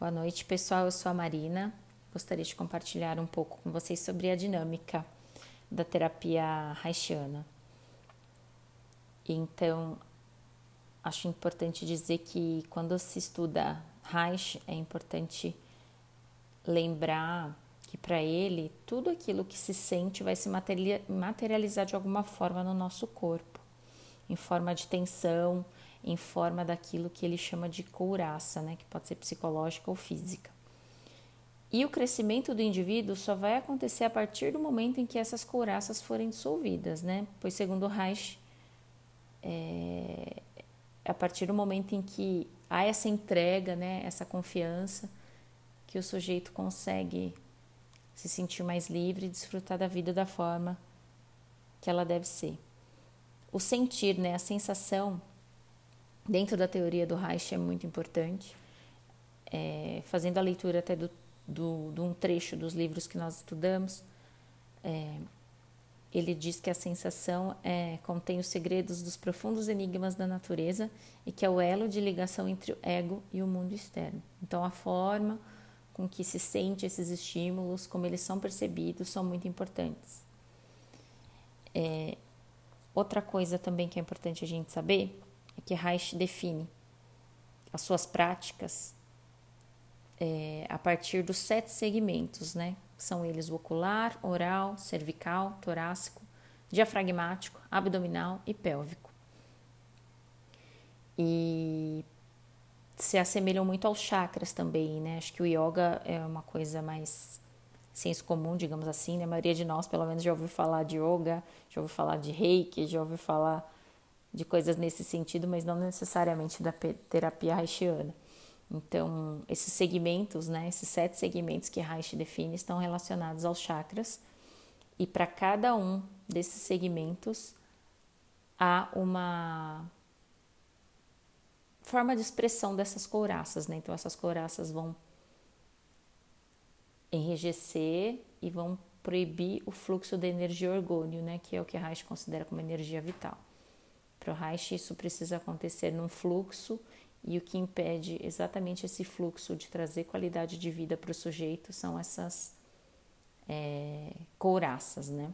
Boa noite, pessoal. Eu sou a Marina. Gostaria de compartilhar um pouco com vocês sobre a dinâmica da terapia haitiana. Então, acho importante dizer que quando se estuda Reich, é importante lembrar que para ele tudo aquilo que se sente vai se materializar de alguma forma no nosso corpo, em forma de tensão, em forma daquilo que ele chama de couraça, né, que pode ser psicológica ou física. E o crescimento do indivíduo só vai acontecer a partir do momento em que essas couraças forem dissolvidas, né? Pois segundo Reich, é, a partir do momento em que há essa entrega, né, essa confiança, que o sujeito consegue se sentir mais livre e desfrutar da vida da forma que ela deve ser. O sentir, né, a sensação, dentro da teoria do Reich é muito importante. É, fazendo a leitura até do, do, de um trecho dos livros que nós estudamos, é, ele diz que a sensação é, contém os segredos dos profundos enigmas da natureza e que é o elo de ligação entre o ego e o mundo externo. Então, a forma com que se sente esses estímulos, como eles são percebidos, são muito importantes. É, outra coisa também que é importante a gente saber é que Reich define as suas práticas é, a partir dos sete segmentos, né? São eles o ocular, oral, cervical, torácico, diafragmático, abdominal e pélvico. E se assemelham muito aos chakras também, né? Acho que o yoga é uma coisa mais senso comum, digamos assim, né? A maioria de nós, pelo menos, já ouviu falar de yoga, já ouviu falar de reiki, já ouviu falar de coisas nesse sentido, mas não necessariamente da terapia haitiana. Então, esses segmentos, né, esses sete segmentos que Reich define estão relacionados aos chakras, e para cada um desses segmentos há uma forma de expressão dessas couraças, né? Então, essas couraças vão enrijecer e vão proibir o fluxo da energia orgônio, né? Que é o que Reich considera como energia vital. Para o Reich, isso precisa acontecer num fluxo e o que impede exatamente esse fluxo de trazer qualidade de vida para o sujeito são essas é, couraças, né?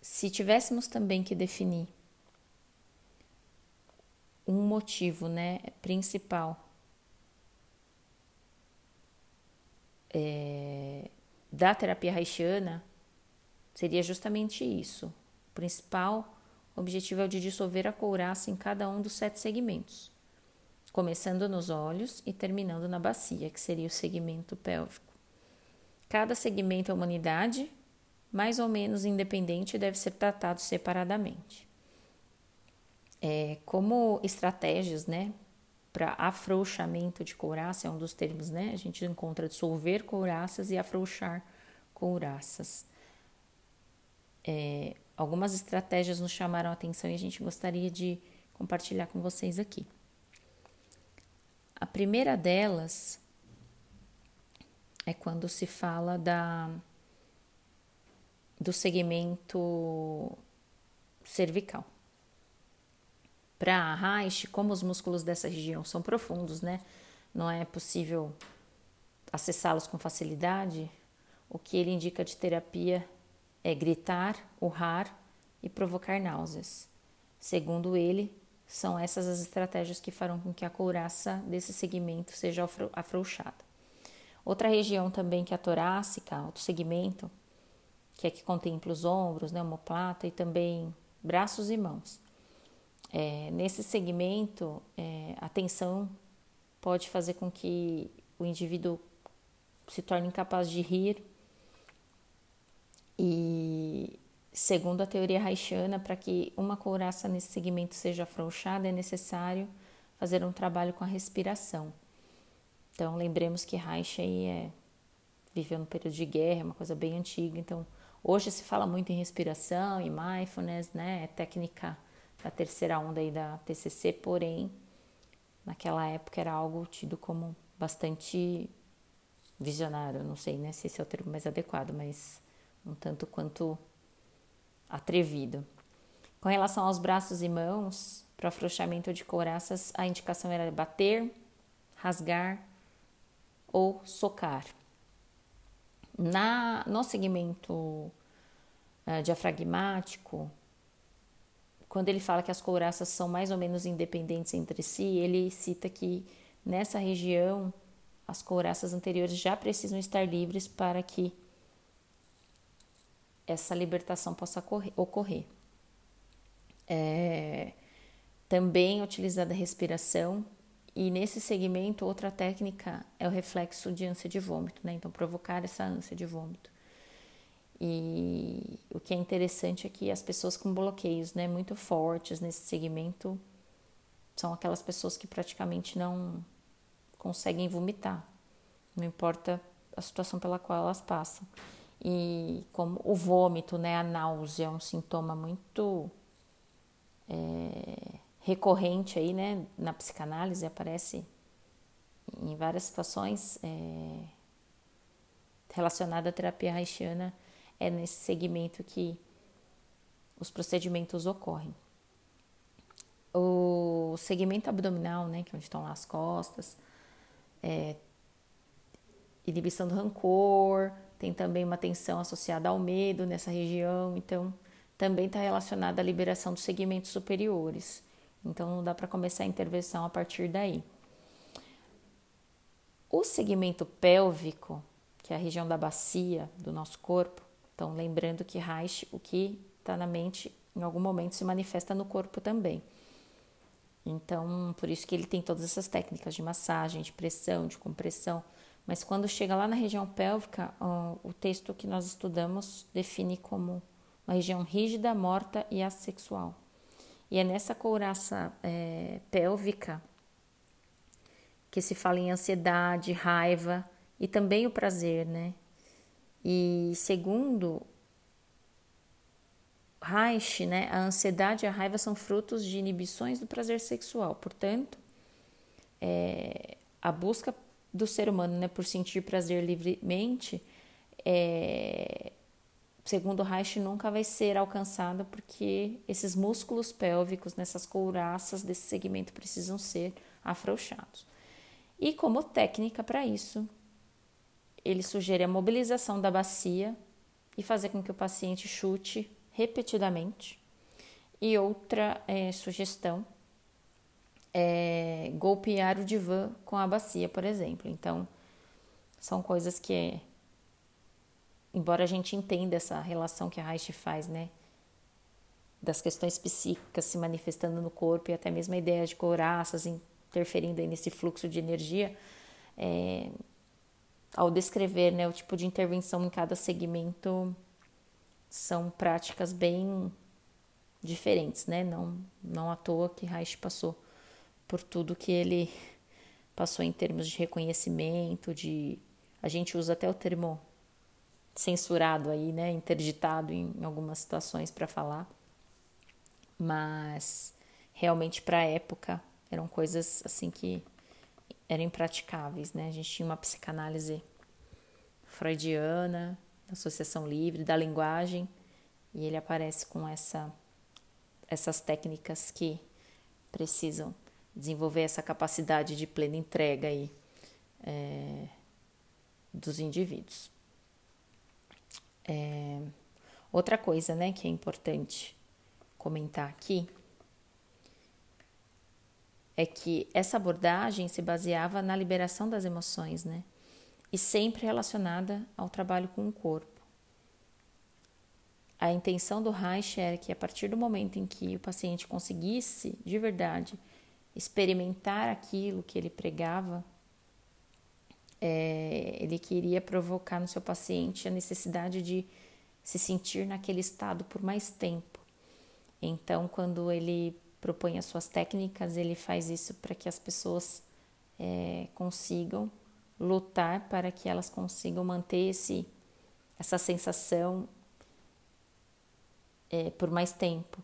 Se tivéssemos também que definir um motivo, né, principal é, da terapia haitiana, seria justamente isso. O principal o objetivo é o de dissolver a couraça em cada um dos sete segmentos, começando nos olhos e terminando na bacia, que seria o segmento pélvico. Cada segmento é uma unidade, mais ou menos independente, deve ser tratado separadamente. É, como estratégias, né, para afrouxamento de couraça, é um dos termos, né? A gente encontra dissolver couraças e afrouxar couraças. É, algumas estratégias nos chamaram a atenção e a gente gostaria de compartilhar com vocês aqui. A primeira delas é quando se fala da do segmento cervical. Para Reich, como os músculos dessa região são profundos, né? Não é possível acessá-los com facilidade. O que ele indica de terapia é gritar, urrar e provocar náuseas. Segundo ele, são essas as estratégias que farão com que a couraça desse segmento seja afrouxada. Outra região também que é a torácica, outro segmento, que é que contempla os ombros, né, omoplata e também braços e mãos. É, nesse segmento, é, a tensão pode fazer com que o indivíduo se torne incapaz de rir e segundo a teoria haitiana, para que uma couraça nesse segmento seja afrouxada, é necessário fazer um trabalho com a respiração. Então, lembremos que Reich aí é, viveu no período de guerra, é uma coisa bem antiga. Então, hoje se fala muito em respiração e mindfulness, né? É técnica da terceira onda aí da TCC, porém, naquela época era algo tido como bastante visionário. Não sei né, se esse é o termo mais adequado, mas um tanto quanto atrevido. Com relação aos braços e mãos, para afrouxamento de couraças, a indicação era bater, rasgar ou socar. Na, no segmento uh, diafragmático, quando ele fala que as couraças são mais ou menos independentes entre si, ele cita que nessa região as couraças anteriores já precisam estar livres para que essa libertação possa ocorrer. É, também utilizada a respiração e nesse segmento outra técnica é o reflexo de ânsia de vômito, né? Então provocar essa ânsia de vômito. E o que é interessante é que as pessoas com bloqueios, né, muito fortes nesse segmento são aquelas pessoas que praticamente não conseguem vomitar, não importa a situação pela qual elas passam. E como o vômito, né, a náusea é um sintoma muito é, recorrente aí, né, na psicanálise, aparece em várias situações é, relacionada à terapia haitiana, é nesse segmento que os procedimentos ocorrem. O segmento abdominal, né, que é onde estão lá as costas, é, inibição do rancor, tem também uma tensão associada ao medo nessa região, então também está relacionada à liberação dos segmentos superiores. Então não dá para começar a intervenção a partir daí. O segmento pélvico, que é a região da bacia do nosso corpo, então lembrando que Reich, o que está na mente, em algum momento se manifesta no corpo também. Então, por isso que ele tem todas essas técnicas de massagem, de pressão, de compressão. Mas quando chega lá na região pélvica, o texto que nós estudamos define como uma região rígida, morta e assexual. E é nessa couraça é, pélvica que se fala em ansiedade, raiva e também o prazer, né? E segundo Reich, né, a ansiedade e a raiva são frutos de inibições do prazer sexual. Portanto, é, a busca do ser humano né, por sentir prazer livremente é, segundo Reich, nunca vai ser alcançada porque esses músculos pélvicos nessas couraças desse segmento precisam ser afrouxados. E como técnica para isso, ele sugere a mobilização da bacia e fazer com que o paciente chute repetidamente. E outra é, sugestão é golpear o divã com a bacia, por exemplo. Então, são coisas que embora a gente entenda essa relação que a Reich faz, né, das questões psíquicas se manifestando no corpo e até mesmo a ideia de couraças interferindo aí nesse fluxo de energia, é, ao descrever né, o tipo de intervenção em cada segmento, são práticas bem diferentes, né? Não, não à toa que Reich passou por tudo que ele passou em termos de reconhecimento, de a gente usa até o termo censurado aí, né, interditado em algumas situações para falar, mas realmente para a época eram coisas assim que eram impraticáveis, né? A gente tinha uma psicanálise freudiana, associação livre da linguagem, e ele aparece com essa essas técnicas que precisam desenvolver essa capacidade de plena entrega aí é, dos indivíduos. É, outra coisa, né, que é importante comentar aqui é que essa abordagem se baseava na liberação das emoções, né? E sempre relacionada ao trabalho com o corpo. A intenção do Reich era que a partir do momento em que o paciente conseguisse de verdade experimentar aquilo que ele pregava, é, ele queria provocar no seu paciente a necessidade de se sentir naquele estado por mais tempo. Então, quando ele propõe as suas técnicas, ele faz isso para que as pessoas é, consigam lutar para que elas consigam manter esse, essa sensação é, por mais tempo.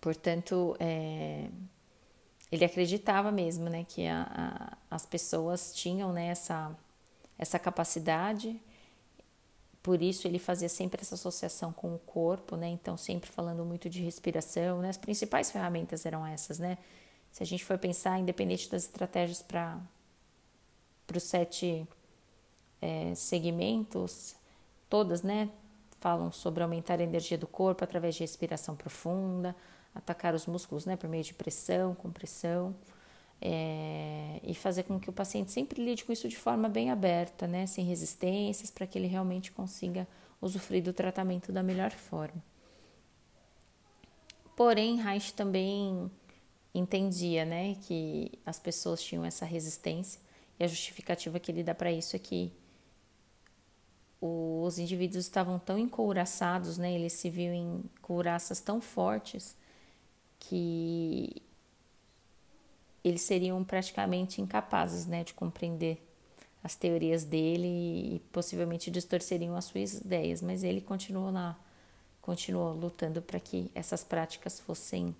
Portanto, é, ele acreditava mesmo, né, que a, a, as pessoas tinham né, essa, essa capacidade, por isso ele fazia sempre essa associação com o corpo, né, então sempre falando muito de respiração, né, as principais ferramentas eram essas, né, Se a gente for pensar, independente das estratégias para os sete é, segmentos, todas, né, falam sobre aumentar a energia do corpo através de respiração profunda, atacar os músculos, né, por meio de pressão, compressão, é, e fazer com que o paciente sempre lide com isso de forma bem aberta, né, sem resistências, para que ele realmente consiga usufruir do tratamento da melhor forma. Porém, Reich também entendia, né, que as pessoas tinham essa resistência e a justificativa que ele dá para isso é que os indivíduos estavam tão encouraçados, né? Eles se viam em couraças tão fortes que eles seriam praticamente incapazes, né, de compreender as teorias dele e possivelmente distorceriam as suas ideias, mas ele continuou lá, continuou lutando para que essas práticas fossem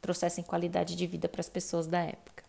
trouxessem qualidade de vida para as pessoas da época.